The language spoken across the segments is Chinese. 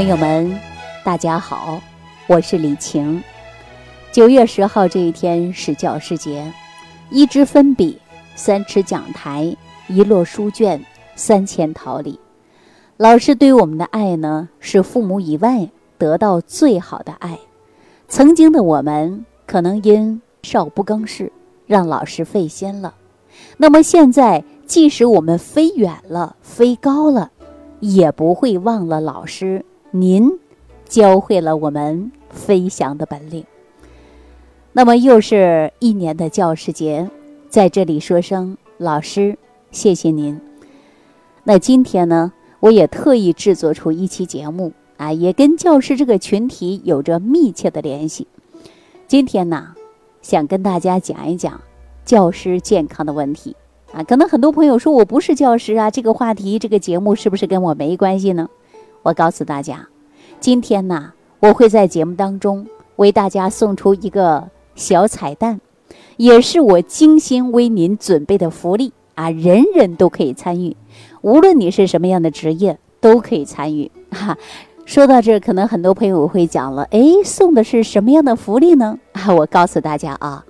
朋友们，大家好，我是李晴。九月十号这一天是教师节，一支粉笔，三尺讲台，一摞书卷，三千桃李。老师对我们的爱呢，是父母以外得到最好的爱。曾经的我们可能因少不更事，让老师费心了。那么现在，即使我们飞远了，飞高了。也不会忘了老师，您教会了我们飞翔的本领。那么又是一年的教师节，在这里说声老师，谢谢您。那今天呢，我也特意制作出一期节目啊，也跟教师这个群体有着密切的联系。今天呢，想跟大家讲一讲教师健康的问题。啊，可能很多朋友说我不是教师啊，这个话题、这个节目是不是跟我没关系呢？我告诉大家，今天呢，我会在节目当中为大家送出一个小彩蛋，也是我精心为您准备的福利啊，人人都可以参与，无论你是什么样的职业都可以参与。哈，说到这，可能很多朋友会讲了，哎，送的是什么样的福利呢？啊，我告诉大家啊，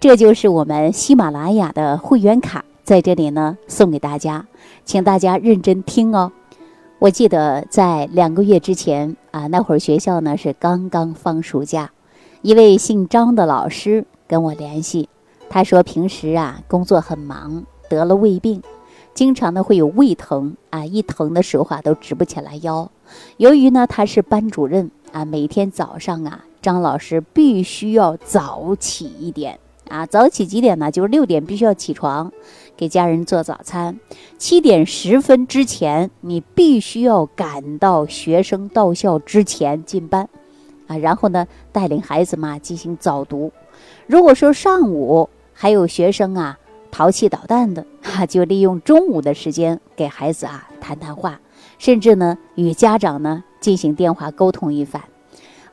这就是我们喜马拉雅的会员卡。在这里呢，送给大家，请大家认真听哦。我记得在两个月之前啊，那会儿学校呢是刚刚放暑假，一位姓张的老师跟我联系，他说平时啊工作很忙，得了胃病，经常呢会有胃疼啊，一疼的时候啊都直不起来腰。由于呢他是班主任啊，每天早上啊，张老师必须要早起一点啊，早起几点呢？就是六点必须要起床。给家人做早餐，七点十分之前，你必须要赶到学生到校之前进班，啊，然后呢，带领孩子嘛进行早读。如果说上午还有学生啊淘气捣蛋的，哈，就利用中午的时间给孩子啊谈谈话，甚至呢与家长呢进行电话沟通一番。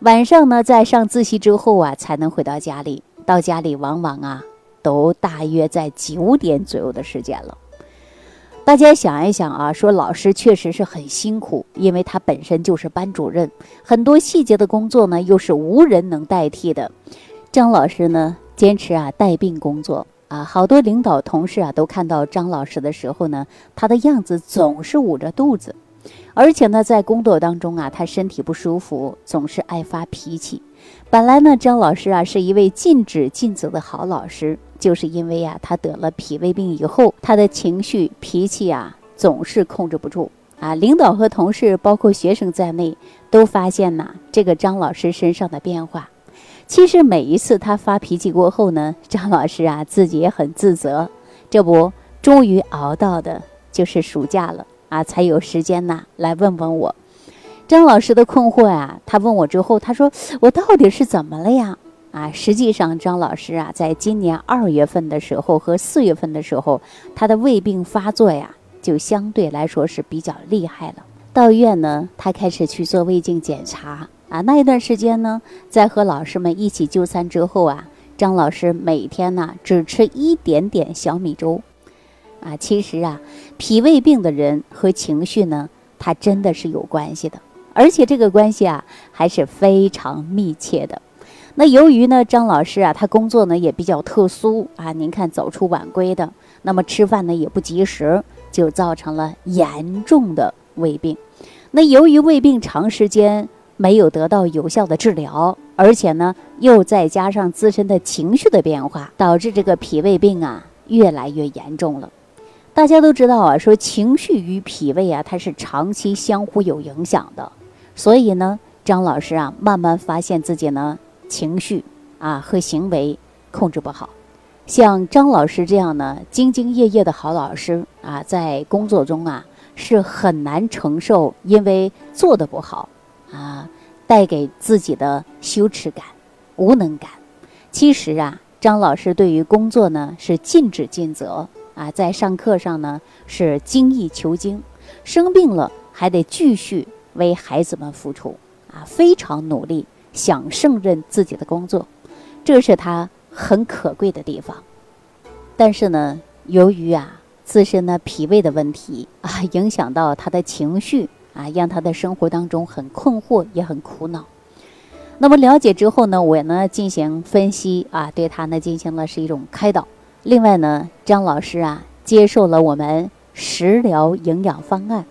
晚上呢，在上自习之后啊，才能回到家里。到家里往往啊。都大约在九点左右的时间了。大家想一想啊，说老师确实是很辛苦，因为他本身就是班主任，很多细节的工作呢又是无人能代替的。张老师呢坚持啊带病工作啊，好多领导同事啊都看到张老师的时候呢，他的样子总是捂着肚子，而且呢在工作当中啊，他身体不舒服，总是爱发脾气。本来呢，张老师啊是一位尽职尽责的好老师。就是因为呀，他得了脾胃病以后，他的情绪脾气啊总是控制不住啊。领导和同事，包括学生在内，都发现呐这个张老师身上的变化。其实每一次他发脾气过后呢，张老师啊自己也很自责。这不，终于熬到的就是暑假了啊，才有时间呐来问问我。张老师的困惑啊，他问我之后，他说：“我到底是怎么了呀？”啊，实际上张老师啊，在今年二月份的时候和四月份的时候，他的胃病发作呀，就相对来说是比较厉害了。到医院呢，他开始去做胃镜检查啊。那一段时间呢，在和老师们一起就餐之后啊，张老师每天呢只吃一点点小米粥。啊，其实啊，脾胃病的人和情绪呢，它真的是有关系的，而且这个关系啊，还是非常密切的。那由于呢，张老师啊，他工作呢也比较特殊啊，您看早出晚归的，那么吃饭呢也不及时，就造成了严重的胃病。那由于胃病长时间没有得到有效的治疗，而且呢又再加上自身的情绪的变化，导致这个脾胃病啊越来越严重了。大家都知道啊，说情绪与脾胃啊，它是长期相互有影响的。所以呢，张老师啊，慢慢发现自己呢。情绪啊和行为控制不好，像张老师这样呢兢兢业业的好老师啊，在工作中啊是很难承受因为做的不好啊带给自己的羞耻感、无能感。其实啊，张老师对于工作呢是尽职尽责啊，在上课上呢是精益求精，生病了还得继续为孩子们付出啊，非常努力。想胜任自己的工作，这是他很可贵的地方。但是呢，由于啊自身呢脾胃的问题啊，影响到他的情绪啊，让他的生活当中很困惑，也很苦恼。那么了解之后呢，我呢进行分析啊，对他呢进行了是一种开导。另外呢，张老师啊接受了我们食疗营养方案，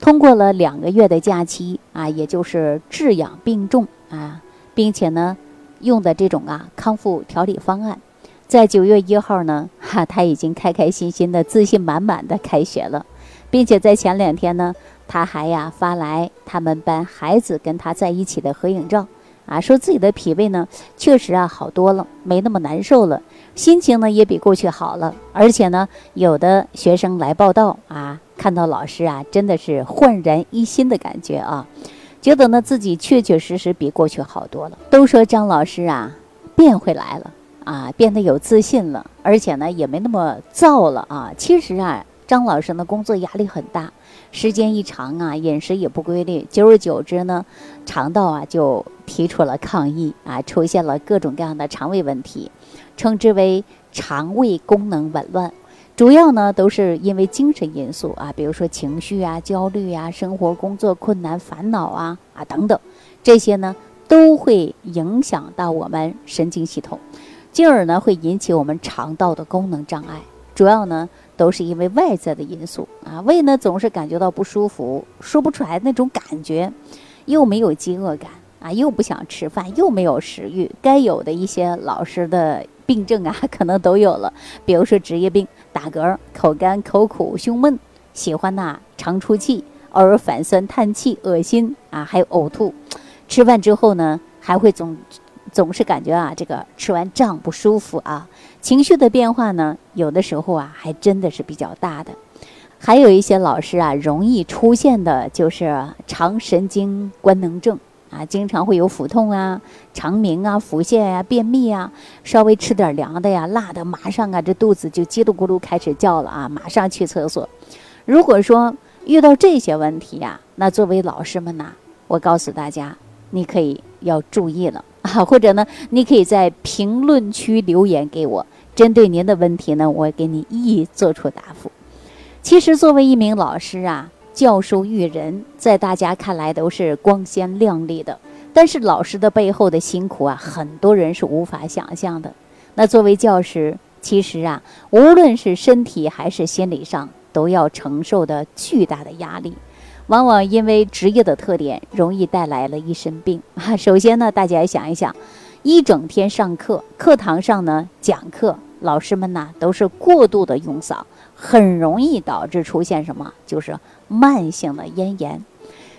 通过了两个月的假期啊，也就是治养并重啊，并且呢用的这种啊康复调理方案，在九月一号呢，哈他已经开开心心的、自信满满的开学了，并且在前两天呢，他还呀发来他们班孩子跟他在一起的合影照。啊，说自己的脾胃呢，确实啊好多了，没那么难受了，心情呢也比过去好了，而且呢，有的学生来报道啊，看到老师啊，真的是焕然一新的感觉啊，觉得呢自己确确实实比过去好多了。都说张老师啊变回来了啊，变得有自信了，而且呢也没那么燥了啊。其实啊，张老师呢工作压力很大。时间一长啊，饮食也不规律，久而久之呢，肠道啊就提出了抗议啊，出现了各种各样的肠胃问题，称之为肠胃功能紊乱。主要呢都是因为精神因素啊，比如说情绪啊、焦虑啊、生活工作困难、烦恼啊啊等等，这些呢都会影响到我们神经系统，进而呢会引起我们肠道的功能障碍。主要呢。都是因为外在的因素啊，胃呢总是感觉到不舒服，说不出来那种感觉，又没有饥饿感啊，又不想吃饭，又没有食欲，该有的一些老师的病症啊，可能都有了，比如说职业病，打嗝、口干、口苦、胸闷，喜欢呐常出气，偶尔反酸、叹气、恶心啊，还有呕吐，吃饭之后呢还会总。总是感觉啊，这个吃完胀不舒服啊，情绪的变化呢，有的时候啊，还真的是比较大的。还有一些老师啊，容易出现的就是肠神经官能症啊，经常会有腹痛啊、肠鸣啊、腹泻呀、便秘啊，稍微吃点凉的呀、辣的，马上啊，这肚子就叽里咕噜开始叫了啊，马上去厕所。如果说遇到这些问题呀，那作为老师们呐，我告诉大家，你可以要注意了。啊，或者呢，你可以在评论区留言给我，针对您的问题呢，我给你一一做出答复。其实，作为一名老师啊，教授育人，在大家看来都是光鲜亮丽的，但是老师的背后的辛苦啊，很多人是无法想象的。那作为教师，其实啊，无论是身体还是心理上，都要承受的巨大的压力。往往因为职业的特点，容易带来了一身病啊。首先呢，大家想一想，一整天上课，课堂上呢讲课，老师们呢都是过度的用嗓，很容易导致出现什么？就是慢性的咽炎。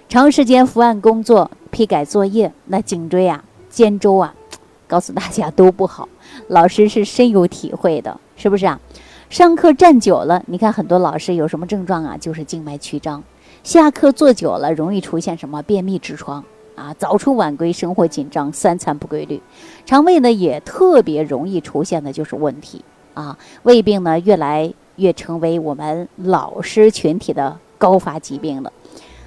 长时间伏案工作、批改作业，那颈椎啊、肩周啊，告诉大家都不好。老师是深有体会的，是不是啊？上课站久了，你看很多老师有什么症状啊？就是静脉曲张。下课坐久了，容易出现什么便秘、痔疮啊？早出晚归，生活紧张，三餐不规律，肠胃呢也特别容易出现的就是问题啊。胃病呢越来越成为我们老师群体的高发疾病了。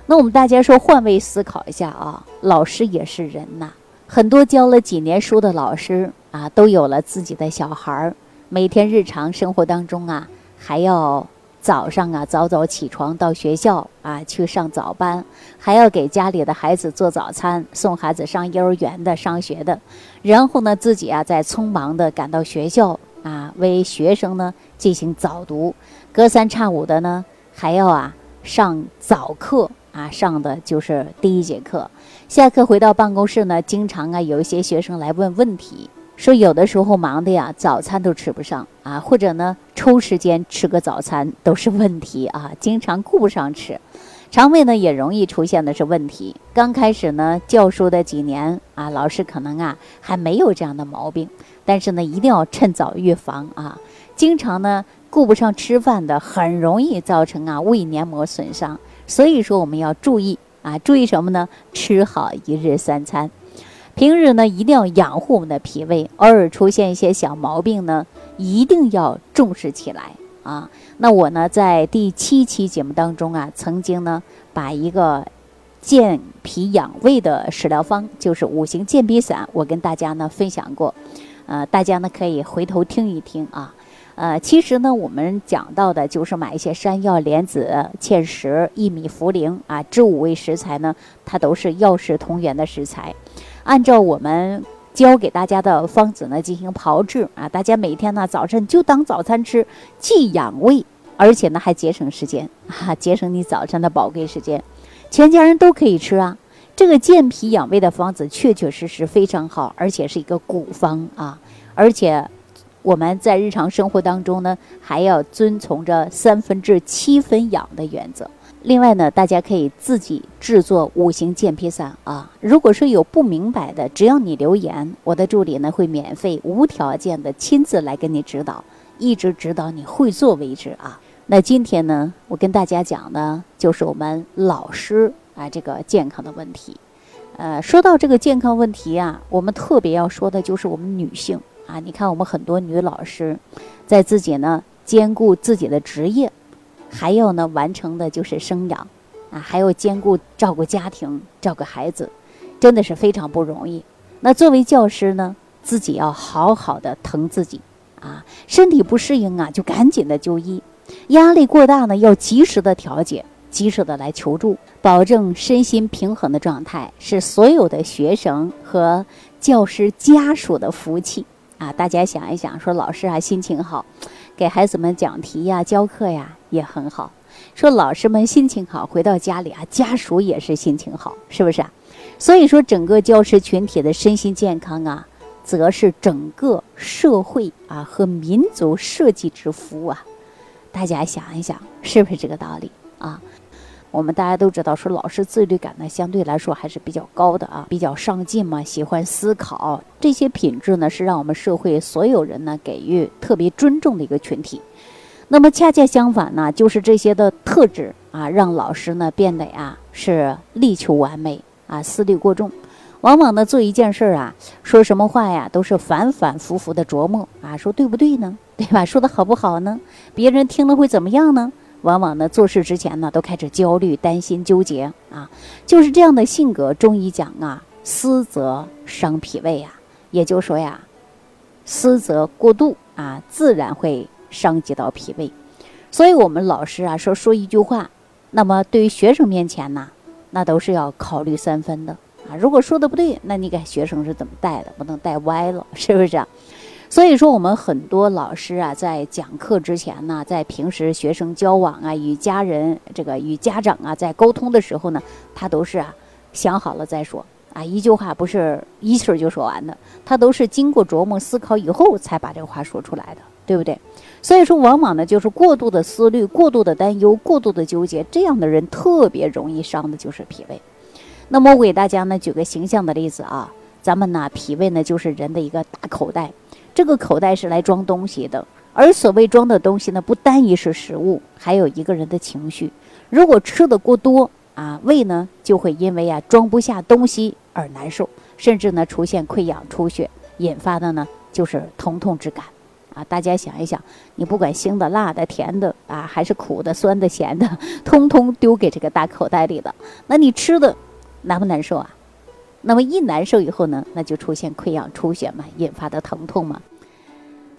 那我们大家说换位思考一下啊，老师也是人呐，很多教了几年书的老师啊，都有了自己的小孩儿，每天日常生活当中啊，还要。早上啊，早早起床到学校啊去上早班，还要给家里的孩子做早餐，送孩子上幼儿园的、上学的，然后呢，自己啊再匆忙的赶到学校啊，为学生呢进行早读，隔三差五的呢还要啊上早课啊，上的就是第一节课，下课回到办公室呢，经常啊有一些学生来问问题。说有的时候忙的呀，早餐都吃不上啊，或者呢抽时间吃个早餐都是问题啊，经常顾不上吃，肠胃呢也容易出现的是问题。刚开始呢教书的几年啊，老师可能啊还没有这样的毛病，但是呢一定要趁早预防啊。经常呢顾不上吃饭的，很容易造成啊胃黏膜损伤。所以说我们要注意啊，注意什么呢？吃好一日三餐。平日呢，一定要养护我们的脾胃。偶尔出现一些小毛病呢，一定要重视起来啊。那我呢，在第七期节目当中啊，曾经呢，把一个健脾养胃的食疗方，就是五行健脾散，我跟大家呢分享过。呃，大家呢可以回头听一听啊。呃，其实呢，我们讲到的就是买一些山药、莲子、芡实、薏米、茯苓啊，这五味食材呢，它都是药食同源的食材。按照我们教给大家的方子呢进行炮制啊，大家每天呢早晨就当早餐吃，既养胃，而且呢还节省时间啊，节省你早晨的宝贵时间，全家人都可以吃啊。这个健脾养胃的方子确确实实非常好，而且是一个古方啊，而且。我们在日常生活当中呢，还要遵从着三分治七分养的原则。另外呢，大家可以自己制作五行健脾散啊。如果说有不明白的，只要你留言，我的助理呢会免费、无条件的亲自来给你指导，一直指导你会做为止啊。那今天呢，我跟大家讲呢，就是我们老师啊这个健康的问题。呃，说到这个健康问题啊，我们特别要说的就是我们女性。啊，你看我们很多女老师，在自己呢兼顾自己的职业，还要呢完成的就是生养，啊，还要兼顾照顾家庭、照顾孩子，真的是非常不容易。那作为教师呢，自己要好好的疼自己，啊，身体不适应啊，就赶紧的就医；压力过大呢，要及时的调节，及时的来求助，保证身心平衡的状态，是所有的学生和教师家属的福气。啊，大家想一想，说老师啊心情好，给孩子们讲题呀、教课呀也很好。说老师们心情好，回到家里啊，家属也是心情好，是不是啊？所以说，整个教师群体的身心健康啊，则是整个社会啊和民族设计之福啊。大家想一想，是不是这个道理啊？我们大家都知道，说老师自律感呢，相对来说还是比较高的啊，比较上进嘛，喜欢思考，这些品质呢，是让我们社会所有人呢给予特别尊重的一个群体。那么恰恰相反呢，就是这些的特质啊，让老师呢变得呀是力求完美啊，思虑过重，往往呢做一件事儿啊，说什么话呀，都是反反复复的琢磨啊，说对不对呢？对吧？说的好不好呢？别人听了会怎么样呢？往往呢，做事之前呢，都开始焦虑、担心、纠结啊，就是这样的性格。中医讲啊，思则伤脾胃啊，也就是说呀，思则过度啊，自然会伤及到脾胃。所以，我们老师啊，说说一句话，那么对于学生面前呢，那都是要考虑三分的啊。如果说的不对，那你给学生是怎么带的？不能带歪了，是不是？所以说，我们很多老师啊，在讲课之前呢，在平时学生交往啊，与家人这个与家长啊，在沟通的时候呢，他都是啊想好了再说啊，一句话不是一气儿就说完的，他都是经过琢磨思考以后才把这个话说出来的，对不对？所以说，往往呢就是过度的思虑、过度的担忧、过度的纠结，这样的人特别容易伤的就是脾胃。那么我给大家呢举个形象的例子啊，咱们呢脾胃呢就是人的一个大口袋。这个口袋是来装东西的，而所谓装的东西呢，不单一是食物，还有一个人的情绪。如果吃的过多啊，胃呢就会因为啊装不下东西而难受，甚至呢出现溃疡出血，引发的呢就是疼痛之感啊。大家想一想，你不管腥的、辣的、甜的啊，还是苦的、酸的、咸的，通通丢给这个大口袋里了，那你吃的难不难受啊？那么一难受以后呢，那就出现溃疡出血嘛，引发的疼痛嘛。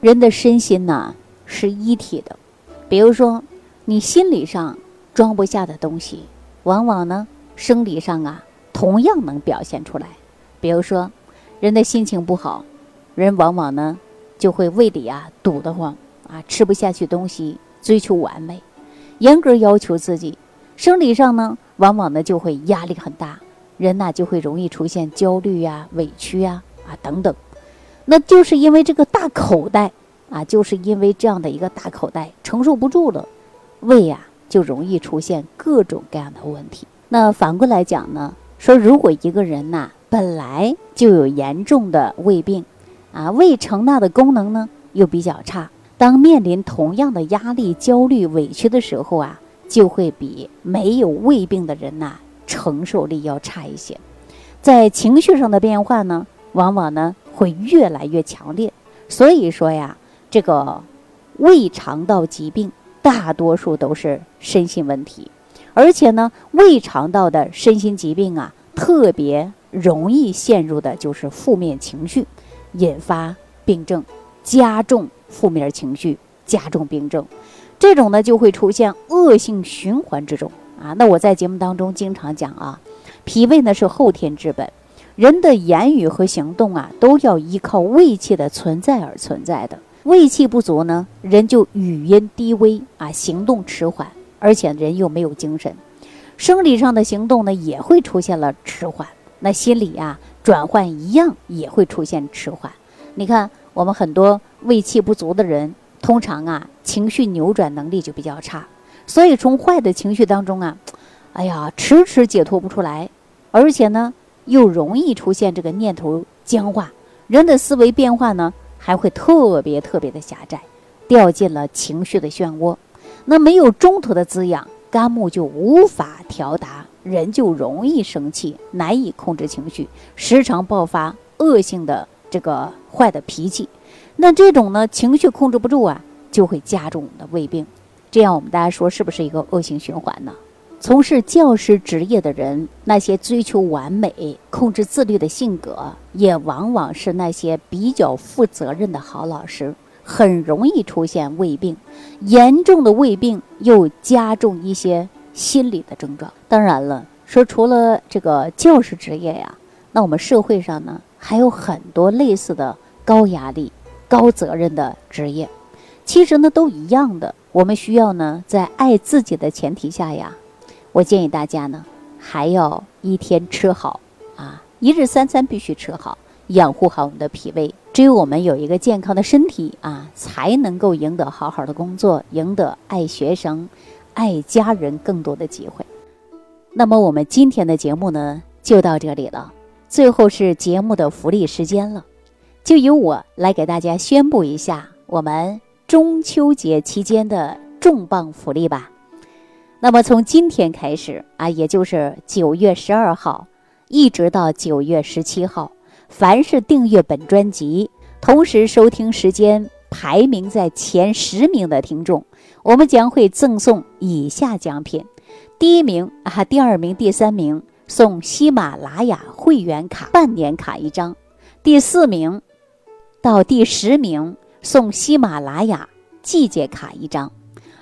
人的身心呐是一体的，比如说你心理上装不下的东西，往往呢生理上啊同样能表现出来。比如说人的心情不好，人往往呢就会胃里啊堵得慌啊，吃不下去东西，追求完美，严格要求自己。生理上呢，往往呢就会压力很大。人呐就会容易出现焦虑呀、委屈呀啊等等，那就是因为这个大口袋啊，就是因为这样的一个大口袋承受不住了，胃呀就容易出现各种各样的问题。那反过来讲呢，说如果一个人呐本来就有严重的胃病，啊胃承纳的功能呢又比较差，当面临同样的压力、焦虑、委屈的时候啊，就会比没有胃病的人呐。承受力要差一些，在情绪上的变化呢，往往呢会越来越强烈。所以说呀，这个胃肠道疾病大多数都是身心问题，而且呢，胃肠道的身心疾病啊，特别容易陷入的就是负面情绪，引发病症，加重负面情绪，加重病症，这种呢就会出现恶性循环之中啊。那我在节目当中经常讲啊，脾胃呢是后天之本，人的言语和行动啊都要依靠胃气的存在而存在的。胃气不足呢，人就语音低微啊，行动迟缓，而且人又没有精神，生理上的行动呢也会出现了迟缓，那心理啊转换一样也会出现迟缓。你看，我们很多胃气不足的人，通常啊情绪扭转能力就比较差，所以从坏的情绪当中啊，哎呀，迟迟解脱不出来，而且呢又容易出现这个念头僵化，人的思维变化呢。还会特别特别的狭窄，掉进了情绪的漩涡。那没有中途的滋养，肝木就无法调达，人就容易生气，难以控制情绪，时常爆发恶性的这个坏的脾气。那这种呢，情绪控制不住啊，就会加重我们的胃病。这样我们大家说是不是一个恶性循环呢？从事教师职业的人，那些追求完美、控制自律的性格，也往往是那些比较负责任的好老师，很容易出现胃病。严重的胃病又加重一些心理的症状。当然了，说除了这个教师职业呀，那我们社会上呢还有很多类似的高压力、高责任的职业，其实呢都一样的。我们需要呢在爱自己的前提下呀。我建议大家呢，还要一天吃好啊，一日三餐必须吃好，养护好我们的脾胃。只有我们有一个健康的身体啊，才能够赢得好好的工作，赢得爱学生、爱家人更多的机会。那么我们今天的节目呢，就到这里了。最后是节目的福利时间了，就由我来给大家宣布一下我们中秋节期间的重磅福利吧。那么从今天开始啊，也就是九月十二号，一直到九月十七号，凡是订阅本专辑，同时收听时间排名在前十名的听众，我们将会赠送以下奖品：第一名啊，第二名、第三名送喜马拉雅会员卡半年卡一张；第四名到第十名送喜马拉雅季节卡一张。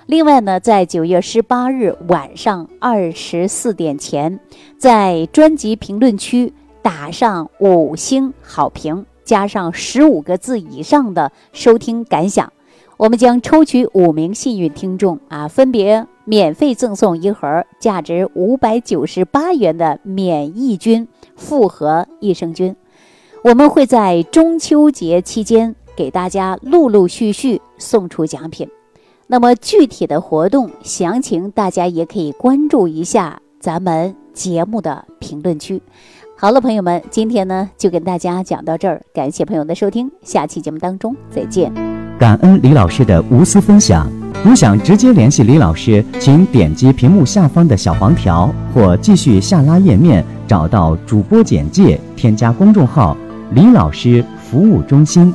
另外呢，在九月十八日晚上二十四点前，在专辑评论区打上五星好评，加上十五个字以上的收听感想，我们将抽取五名幸运听众啊，分别免费赠送一盒价值五百九十八元的免疫菌复合益生菌。我们会在中秋节期间给大家陆陆续续送出奖品。那么具体的活动详情，大家也可以关注一下咱们节目的评论区。好了，朋友们，今天呢就跟大家讲到这儿，感谢朋友的收听，下期节目当中再见。感恩李老师的无私分享。如想直接联系李老师，请点击屏幕下方的小黄条，或继续下拉页面找到主播简介，添加公众号“李老师服务中心”。